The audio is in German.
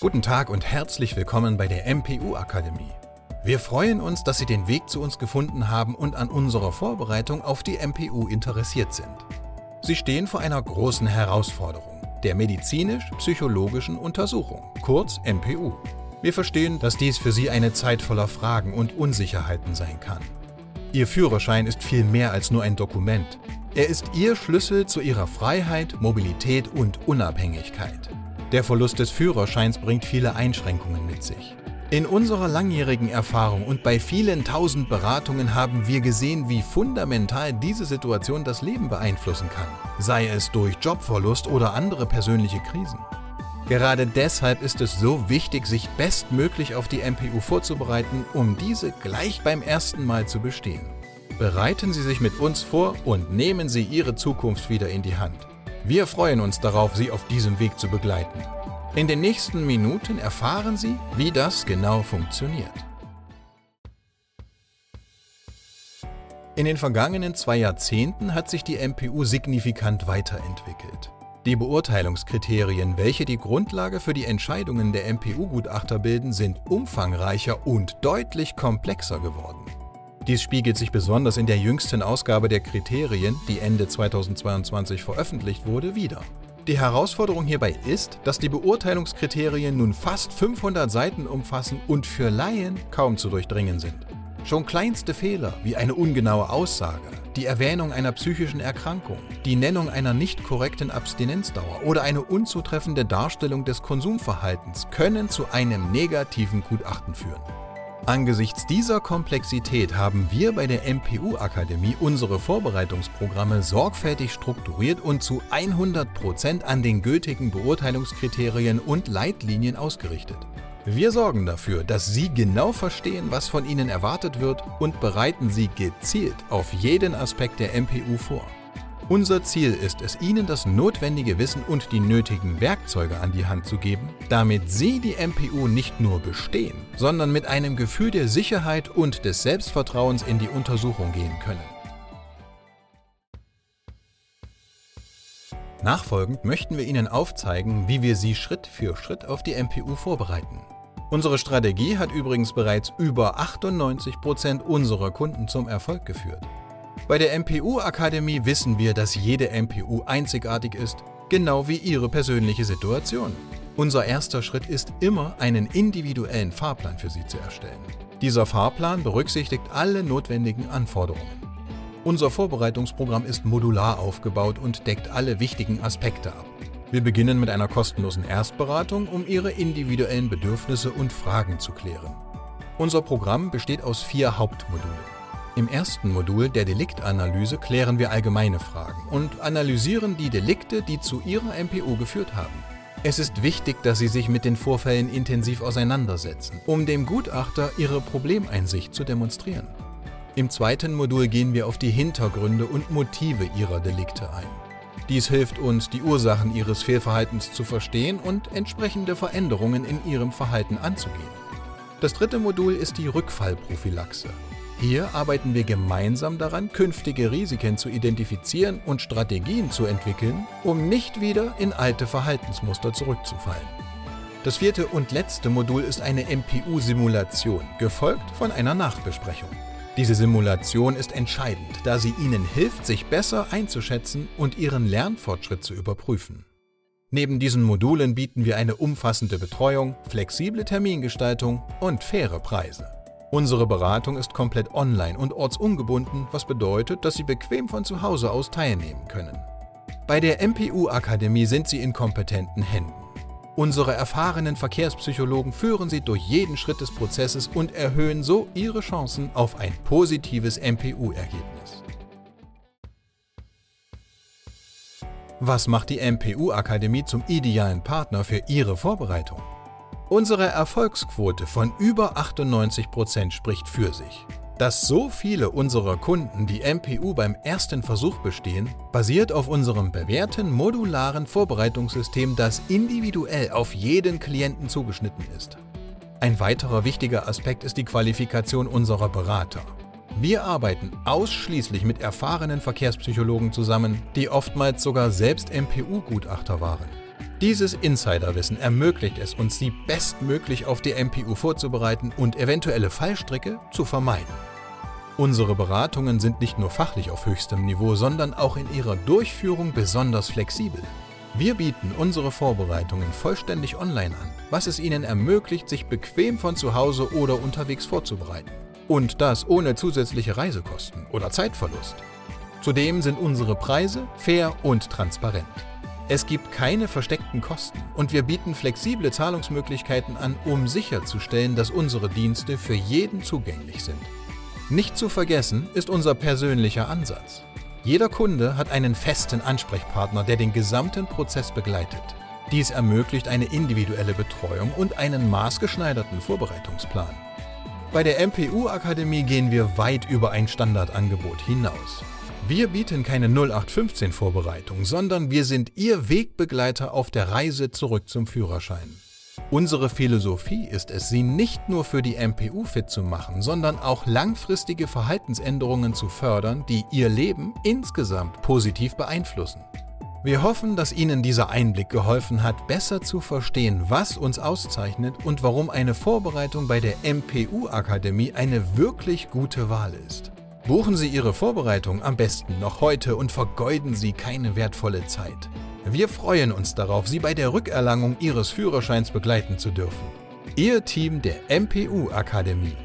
Guten Tag und herzlich willkommen bei der MPU Akademie. Wir freuen uns, dass Sie den Weg zu uns gefunden haben und an unserer Vorbereitung auf die MPU interessiert sind. Sie stehen vor einer großen Herausforderung, der medizinisch-psychologischen Untersuchung, kurz MPU. Wir verstehen, dass dies für Sie eine Zeit voller Fragen und Unsicherheiten sein kann. Ihr Führerschein ist viel mehr als nur ein Dokument. Er ist Ihr Schlüssel zu Ihrer Freiheit, Mobilität und Unabhängigkeit. Der Verlust des Führerscheins bringt viele Einschränkungen mit sich. In unserer langjährigen Erfahrung und bei vielen tausend Beratungen haben wir gesehen, wie fundamental diese Situation das Leben beeinflussen kann, sei es durch Jobverlust oder andere persönliche Krisen. Gerade deshalb ist es so wichtig, sich bestmöglich auf die MPU vorzubereiten, um diese gleich beim ersten Mal zu bestehen. Bereiten Sie sich mit uns vor und nehmen Sie Ihre Zukunft wieder in die Hand. Wir freuen uns darauf, Sie auf diesem Weg zu begleiten. In den nächsten Minuten erfahren Sie, wie das genau funktioniert. In den vergangenen zwei Jahrzehnten hat sich die MPU signifikant weiterentwickelt. Die Beurteilungskriterien, welche die Grundlage für die Entscheidungen der MPU-Gutachter bilden, sind umfangreicher und deutlich komplexer geworden. Dies spiegelt sich besonders in der jüngsten Ausgabe der Kriterien, die Ende 2022 veröffentlicht wurde, wider. Die Herausforderung hierbei ist, dass die Beurteilungskriterien nun fast 500 Seiten umfassen und für Laien kaum zu durchdringen sind. Schon kleinste Fehler wie eine ungenaue Aussage, die Erwähnung einer psychischen Erkrankung, die Nennung einer nicht korrekten Abstinenzdauer oder eine unzutreffende Darstellung des Konsumverhaltens können zu einem negativen Gutachten führen. Angesichts dieser Komplexität haben wir bei der MPU Akademie unsere Vorbereitungsprogramme sorgfältig strukturiert und zu 100 Prozent an den gültigen Beurteilungskriterien und Leitlinien ausgerichtet. Wir sorgen dafür, dass Sie genau verstehen, was von Ihnen erwartet wird und bereiten Sie gezielt auf jeden Aspekt der MPU vor. Unser Ziel ist es, Ihnen das notwendige Wissen und die nötigen Werkzeuge an die Hand zu geben, damit Sie die MPU nicht nur bestehen, sondern mit einem Gefühl der Sicherheit und des Selbstvertrauens in die Untersuchung gehen können. Nachfolgend möchten wir Ihnen aufzeigen, wie wir Sie Schritt für Schritt auf die MPU vorbereiten. Unsere Strategie hat übrigens bereits über 98 Prozent unserer Kunden zum Erfolg geführt. Bei der MPU-Akademie wissen wir, dass jede MPU einzigartig ist, genau wie Ihre persönliche Situation. Unser erster Schritt ist immer, einen individuellen Fahrplan für Sie zu erstellen. Dieser Fahrplan berücksichtigt alle notwendigen Anforderungen. Unser Vorbereitungsprogramm ist modular aufgebaut und deckt alle wichtigen Aspekte ab. Wir beginnen mit einer kostenlosen Erstberatung, um Ihre individuellen Bedürfnisse und Fragen zu klären. Unser Programm besteht aus vier Hauptmodulen. Im ersten Modul der Deliktanalyse klären wir allgemeine Fragen und analysieren die Delikte, die zu Ihrer MPO geführt haben. Es ist wichtig, dass Sie sich mit den Vorfällen intensiv auseinandersetzen, um dem Gutachter Ihre Problemeinsicht zu demonstrieren. Im zweiten Modul gehen wir auf die Hintergründe und Motive Ihrer Delikte ein. Dies hilft uns, die Ursachen Ihres Fehlverhaltens zu verstehen und entsprechende Veränderungen in Ihrem Verhalten anzugehen. Das dritte Modul ist die Rückfallprophylaxe. Hier arbeiten wir gemeinsam daran, künftige Risiken zu identifizieren und Strategien zu entwickeln, um nicht wieder in alte Verhaltensmuster zurückzufallen. Das vierte und letzte Modul ist eine MPU-Simulation, gefolgt von einer Nachbesprechung. Diese Simulation ist entscheidend, da sie Ihnen hilft, sich besser einzuschätzen und Ihren Lernfortschritt zu überprüfen. Neben diesen Modulen bieten wir eine umfassende Betreuung, flexible Termingestaltung und faire Preise. Unsere Beratung ist komplett online und ortsungebunden, was bedeutet, dass Sie bequem von zu Hause aus teilnehmen können. Bei der MPU-Akademie sind Sie in kompetenten Händen. Unsere erfahrenen Verkehrspsychologen führen Sie durch jeden Schritt des Prozesses und erhöhen so Ihre Chancen auf ein positives MPU-Ergebnis. Was macht die MPU-Akademie zum idealen Partner für Ihre Vorbereitung? Unsere Erfolgsquote von über 98% spricht für sich. Dass so viele unserer Kunden die MPU beim ersten Versuch bestehen, basiert auf unserem bewährten modularen Vorbereitungssystem, das individuell auf jeden Klienten zugeschnitten ist. Ein weiterer wichtiger Aspekt ist die Qualifikation unserer Berater. Wir arbeiten ausschließlich mit erfahrenen Verkehrspsychologen zusammen, die oftmals sogar selbst MPU-Gutachter waren. Dieses Insiderwissen ermöglicht es uns, Sie bestmöglich auf die MPU vorzubereiten und eventuelle Fallstricke zu vermeiden. Unsere Beratungen sind nicht nur fachlich auf höchstem Niveau, sondern auch in ihrer Durchführung besonders flexibel. Wir bieten unsere Vorbereitungen vollständig online an, was es Ihnen ermöglicht, sich bequem von zu Hause oder unterwegs vorzubereiten. Und das ohne zusätzliche Reisekosten oder Zeitverlust. Zudem sind unsere Preise fair und transparent. Es gibt keine versteckten Kosten und wir bieten flexible Zahlungsmöglichkeiten an, um sicherzustellen, dass unsere Dienste für jeden zugänglich sind. Nicht zu vergessen ist unser persönlicher Ansatz. Jeder Kunde hat einen festen Ansprechpartner, der den gesamten Prozess begleitet. Dies ermöglicht eine individuelle Betreuung und einen maßgeschneiderten Vorbereitungsplan. Bei der MPU Akademie gehen wir weit über ein Standardangebot hinaus. Wir bieten keine 0815-Vorbereitung, sondern wir sind Ihr Wegbegleiter auf der Reise zurück zum Führerschein. Unsere Philosophie ist es, Sie nicht nur für die MPU fit zu machen, sondern auch langfristige Verhaltensänderungen zu fördern, die Ihr Leben insgesamt positiv beeinflussen. Wir hoffen, dass Ihnen dieser Einblick geholfen hat, besser zu verstehen, was uns auszeichnet und warum eine Vorbereitung bei der MPU Akademie eine wirklich gute Wahl ist. Buchen Sie Ihre Vorbereitung am besten noch heute und vergeuden Sie keine wertvolle Zeit. Wir freuen uns darauf, Sie bei der Rückerlangung Ihres Führerscheins begleiten zu dürfen. Ihr Team der MPU Akademie.